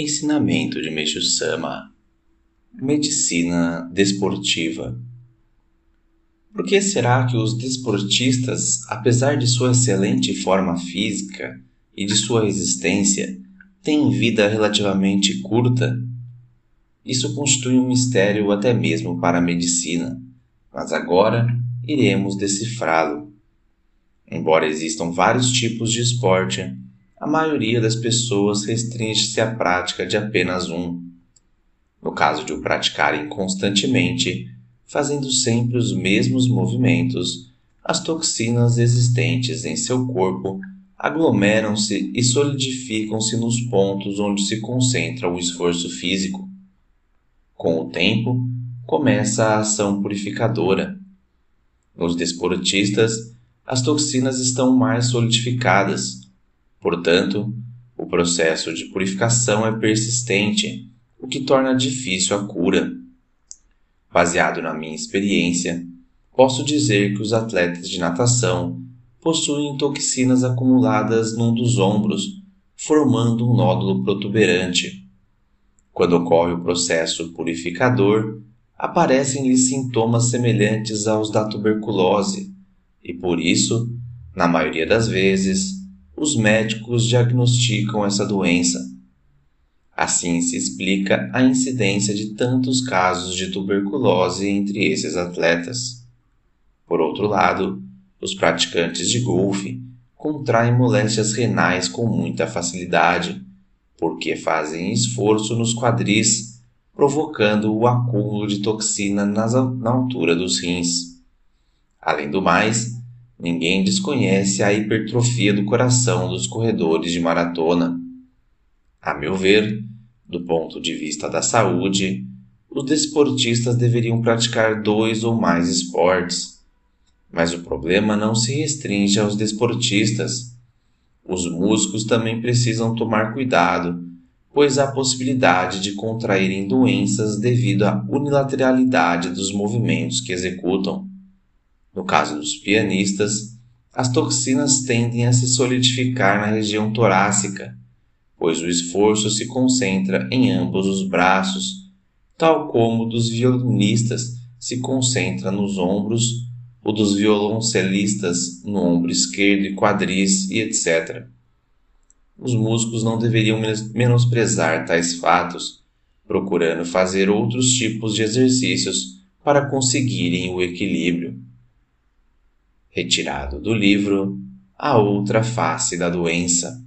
Ensinamento de Meixo Sama Medicina desportiva Por que será que os desportistas, apesar de sua excelente forma física e de sua resistência, têm vida relativamente curta? Isso constitui um mistério até mesmo para a medicina, mas agora iremos decifrá-lo. Embora existam vários tipos de esporte, a maioria das pessoas restringe-se à prática de apenas um. No caso de o praticarem constantemente, fazendo sempre os mesmos movimentos, as toxinas existentes em seu corpo aglomeram-se e solidificam-se nos pontos onde se concentra o esforço físico. Com o tempo, começa a ação purificadora. Nos desportistas, as toxinas estão mais solidificadas. Portanto, o processo de purificação é persistente, o que torna difícil a cura. Baseado na minha experiência, posso dizer que os atletas de natação possuem toxinas acumuladas num dos ombros, formando um nódulo protuberante. Quando ocorre o processo purificador, aparecem-lhe sintomas semelhantes aos da tuberculose, e por isso, na maioria das vezes, os médicos diagnosticam essa doença. Assim se explica a incidência de tantos casos de tuberculose entre esses atletas. Por outro lado, os praticantes de golfe contraem moléstias renais com muita facilidade, porque fazem esforço nos quadris, provocando o acúmulo de toxina nas, na altura dos rins. Além do mais, Ninguém desconhece a hipertrofia do coração dos corredores de maratona. A meu ver, do ponto de vista da saúde, os desportistas deveriam praticar dois ou mais esportes. Mas o problema não se restringe aos desportistas. Os músicos também precisam tomar cuidado, pois há possibilidade de contraírem doenças devido à unilateralidade dos movimentos que executam. No caso dos pianistas, as toxinas tendem a se solidificar na região torácica, pois o esforço se concentra em ambos os braços, tal como o dos violinistas se concentra nos ombros, o dos violoncelistas no ombro esquerdo e quadris e etc. Os músicos não deveriam menosprezar tais fatos, procurando fazer outros tipos de exercícios para conseguirem o equilíbrio retirado do livro A Outra Face da Doença,